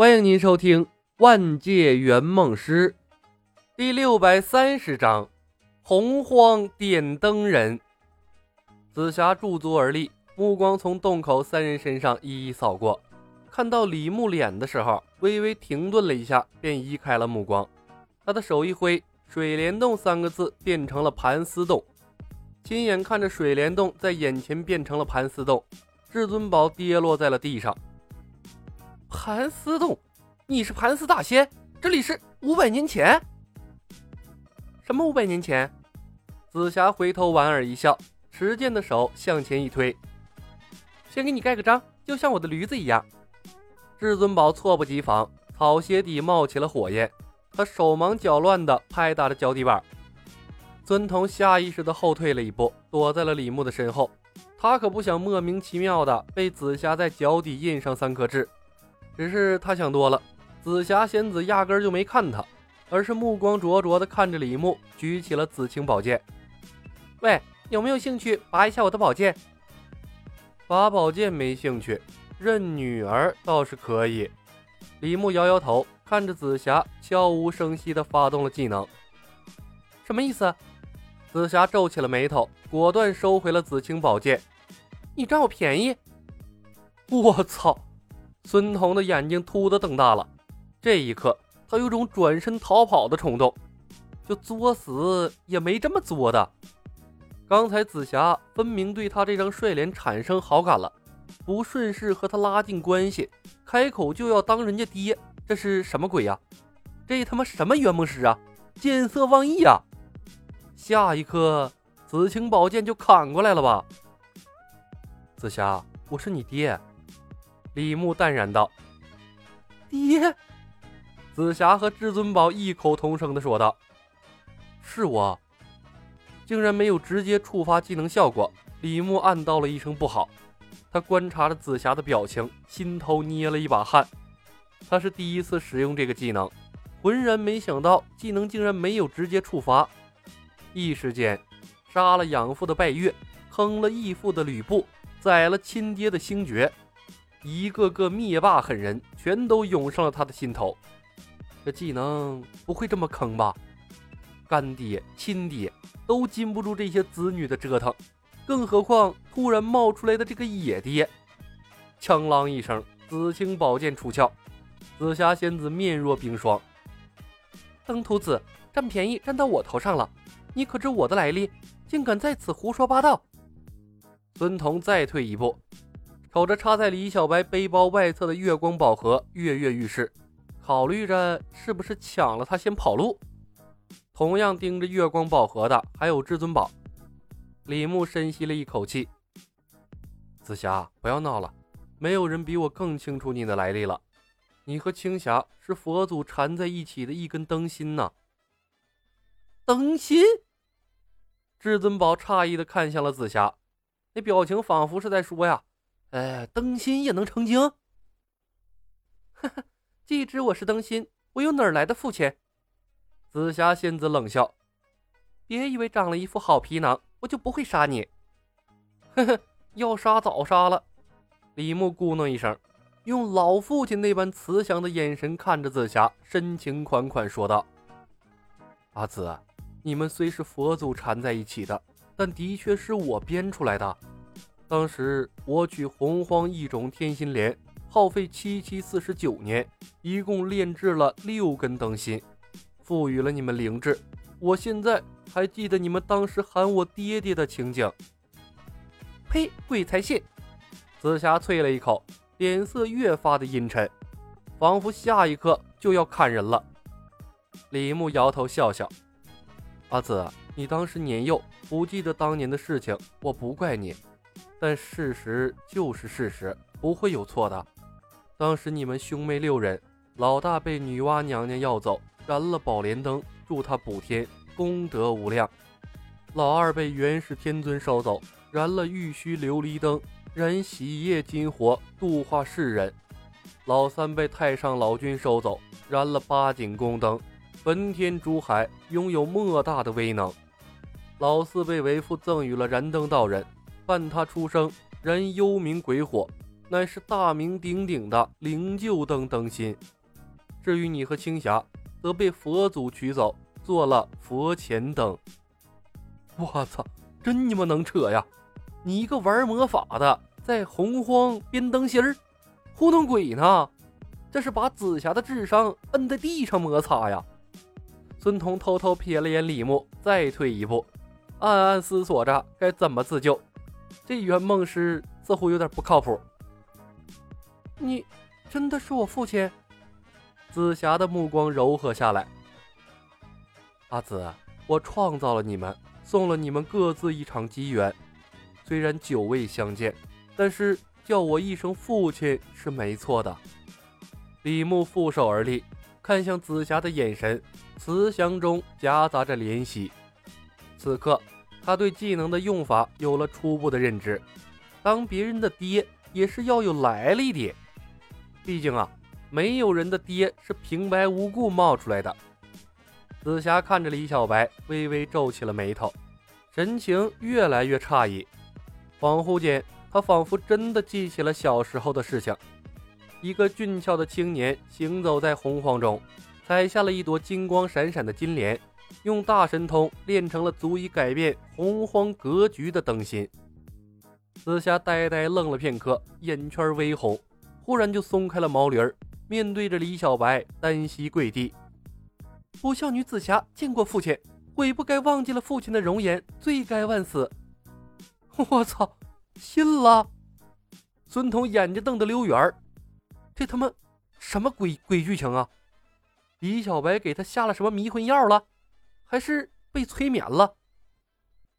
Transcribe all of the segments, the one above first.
欢迎您收听《万界圆梦师》第六百三十章《洪荒点灯人》。紫霞驻足而立，目光从洞口三人身上一一扫过，看到李牧脸的时候，微微停顿了一下，便移开了目光。他的手一挥，“水帘洞”三个字变成了“盘丝洞”。亲眼看着水帘洞在眼前变成了盘丝洞，至尊宝跌落在了地上。盘丝洞，你是盘丝大仙？这里是五百年前？什么五百年前？紫霞回头莞尔一笑，持剑的手向前一推，先给你盖个章，就像我的驴子一样。至尊宝猝不及防，草鞋底冒起了火焰，他手忙脚乱地拍打着脚底板。孙彤下意识地后退了一步，躲在了李牧的身后。他可不想莫名其妙的被紫霞在脚底印上三颗痣。只是他想多了，紫霞仙子压根儿就没看他，而是目光灼灼地看着李牧，举起了紫青宝剑。喂，有没有兴趣拔一下我的宝剑？拔宝剑没兴趣，认女儿倒是可以。李牧摇摇头，看着紫霞，悄无声息地发动了技能。什么意思？紫霞皱起了眉头，果断收回了紫青宝剑。你占我便宜？我操！孙彤的眼睛突的瞪大了，这一刻他有种转身逃跑的冲动，就作死也没这么作的。刚才紫霞分明对他这张帅脸产生好感了，不顺势和他拉近关系，开口就要当人家爹，这是什么鬼呀？这他妈什么圆梦师啊？见色忘义啊！下一刻，紫青宝剑就砍过来了吧？紫霞，我是你爹。李牧淡然道：“爹。”紫霞和至尊宝异口同声的说道：“是我。”竟然没有直接触发技能效果，李牧暗道了一声不好。他观察着紫霞的表情，心头捏了一把汗。他是第一次使用这个技能，浑然没想到技能竟然没有直接触发。一时间，杀了养父的拜月，坑了义父的吕布，宰了亲爹的星爵。一个个灭霸狠人全都涌上了他的心头，这技能不会这么坑吧？干爹、亲爹都禁不住这些子女的折腾，更何况突然冒出来的这个野爹！锵啷一声，紫青宝剑出鞘，紫霞仙子面若冰霜。登徒子占便宜占到我头上了，你可知我的来历？竟敢在此胡说八道！孙彤再退一步。瞅着插在李小白背包外侧的月光宝盒，跃跃欲试，考虑着是不是抢了他先跑路。同样盯着月光宝盒的还有至尊宝。李牧深吸了一口气：“紫霞，不要闹了，没有人比我更清楚你的来历了。你和青霞是佛祖缠在一起的一根灯芯呢。”灯芯？至尊宝诧异的看向了紫霞，那表情仿佛是在说呀。哎，灯芯也能成精？哈哈，既知我是灯芯，我又哪儿来的父亲？紫霞仙子冷笑：“别以为长了一副好皮囊，我就不会杀你。”呵呵，要杀早杀了。李牧咕哝一声，用老父亲那般慈祥的眼神看着紫霞，深情款款说道：“阿紫，你们虽是佛祖缠在一起的，但的确是我编出来的。”当时我取洪荒异种天心莲，耗费七七四十九年，一共炼制了六根灯芯，赋予了你们灵智。我现在还记得你们当时喊我爹爹的情景。呸！鬼才信！紫霞啐了一口，脸色越发的阴沉，仿佛下一刻就要砍人了。李牧摇头笑笑：“阿紫，你当时年幼，不记得当年的事情，我不怪你。”但事实就是事实，不会有错的。当时你们兄妹六人，老大被女娲娘娘要走，燃了宝莲灯，助他补天，功德无量；老二被元始天尊收走，燃了玉虚琉璃灯，燃喜业金火，度化世人；老三被太上老君收走，燃了八景宫灯，焚天珠海，拥有莫大的威能；老四被为父赠予了燃灯道人。伴他出生，燃幽冥鬼火，乃是大名鼎鼎的灵鹫灯灯芯。至于你和青霞，则被佛祖取走，做了佛前灯。我操，真你妈能扯呀！你一个玩魔法的，在洪荒编灯芯儿，糊弄鬼呢？这是把紫霞的智商摁在地上摩擦呀！孙彤偷偷瞥了眼李牧，再退一步，暗暗思索着该怎么自救。这圆梦师似乎有点不靠谱。你真的是我父亲？紫霞的目光柔和下来。阿紫，我创造了你们，送了你们各自一场机缘。虽然久未相见，但是叫我一声父亲是没错的。李牧负手而立，看向紫霞的眼神，慈祥中夹杂着怜惜。此刻，他对技能的用法有了初步的认知。当别人的爹，也是要有来历的。毕竟啊，没有人的爹是平白无故冒出来的。紫霞看着李小白，微微皱起了眉头，神情越来越诧异。恍惚间，他仿佛真的记起了小时候的事情。一个俊俏的青年行走在洪荒中，采下了一朵金光闪闪的金莲，用大神通练成了足以改变洪荒格局的灯芯。紫霞呆呆愣了片刻，眼圈微红。忽然就松开了毛驴儿，面对着李小白，单膝跪地。不孝女紫霞见过父亲，悔不该忘记了父亲的容颜，罪该万死。我操，信了！孙彤眼睛瞪得溜圆儿，这他妈什么鬼鬼剧情啊？李小白给他下了什么迷魂药了？还是被催眠了？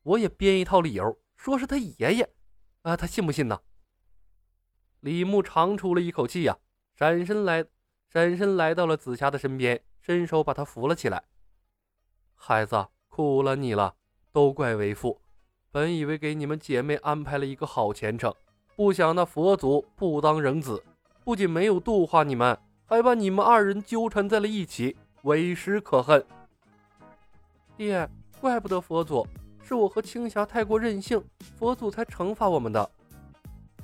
我也编一套理由，说是他爷爷，啊，他信不信呢？李牧长出了一口气呀，闪身来，闪身来到了紫霞的身边，伸手把她扶了起来。孩子，苦了你了，都怪为父。本以为给你们姐妹安排了一个好前程，不想那佛祖不当人子，不仅没有度化你们，还把你们二人纠缠在了一起，为师可恨。爹，怪不得佛祖，是我和青霞太过任性，佛祖才惩罚我们的。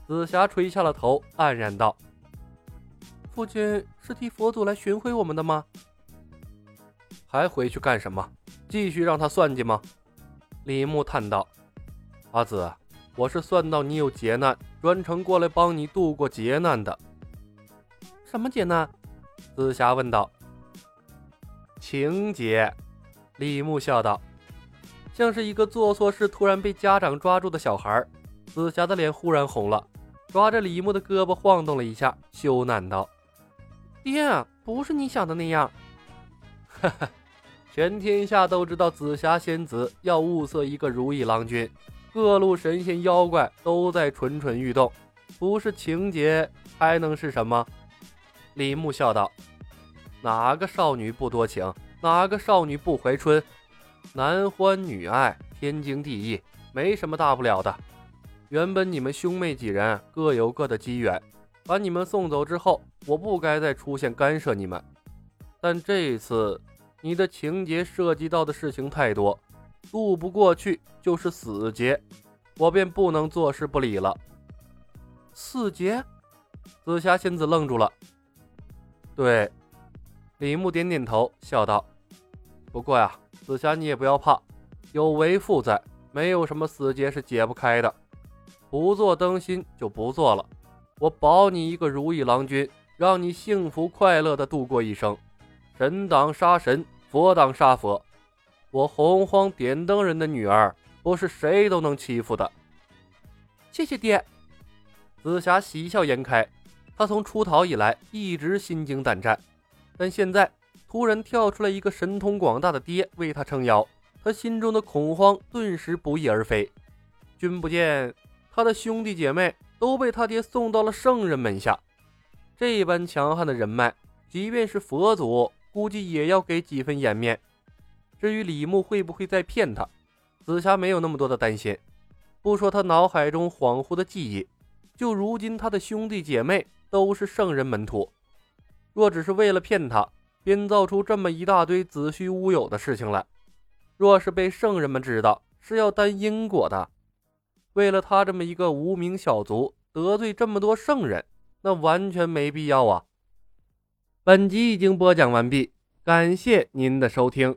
紫霞垂下了头，黯然道：“父亲是替佛祖来寻回我们的吗？还回去干什么？继续让他算计吗？”李牧叹道：“阿紫，我是算到你有劫难，专程过来帮你度过劫难的。”什么劫难？紫霞问道。“情劫。”李牧笑道，像是一个做错事突然被家长抓住的小孩。紫霞的脸忽然红了。抓着李牧的胳膊晃动了一下，羞赧道：“爹，不是你想的那样。”哈哈，全天下都知道紫霞仙子要物色一个如意郎君，各路神仙妖怪都在蠢蠢欲动，不是情节还能是什么？李牧笑道：“哪个少女不多情？哪个少女不怀春？男欢女爱，天经地义，没什么大不了的。”原本你们兄妹几人各有各的机缘，把你们送走之后，我不该再出现干涉你们。但这一次，你的情节涉及到的事情太多，渡不过去就是死劫，我便不能坐视不理了。死劫？紫霞仙子愣住了。对，李牧点点头，笑道：“不过呀，紫霞你也不要怕，有为父在，没有什么死结是解不开的。”不做灯芯就不做了，我保你一个如意郎君，让你幸福快乐的度过一生。神挡杀神，佛挡杀佛，我洪荒点灯人的女儿不是谁都能欺负的。谢谢爹。紫霞喜笑颜开，她从出逃以来一直心惊胆战，但现在突然跳出来一个神通广大的爹为他撑腰，他心中的恐慌顿时不翼而飞。君不见。他的兄弟姐妹都被他爹送到了圣人门下，这般强悍的人脉，即便是佛祖，估计也要给几分颜面。至于李牧会不会再骗他，紫霞没有那么多的担心。不说他脑海中恍惚的记忆，就如今他的兄弟姐妹都是圣人门徒，若只是为了骗他，编造出这么一大堆子虚乌有的事情来，若是被圣人们知道，是要担因果的。为了他这么一个无名小卒，得罪这么多圣人，那完全没必要啊。本集已经播讲完毕，感谢您的收听。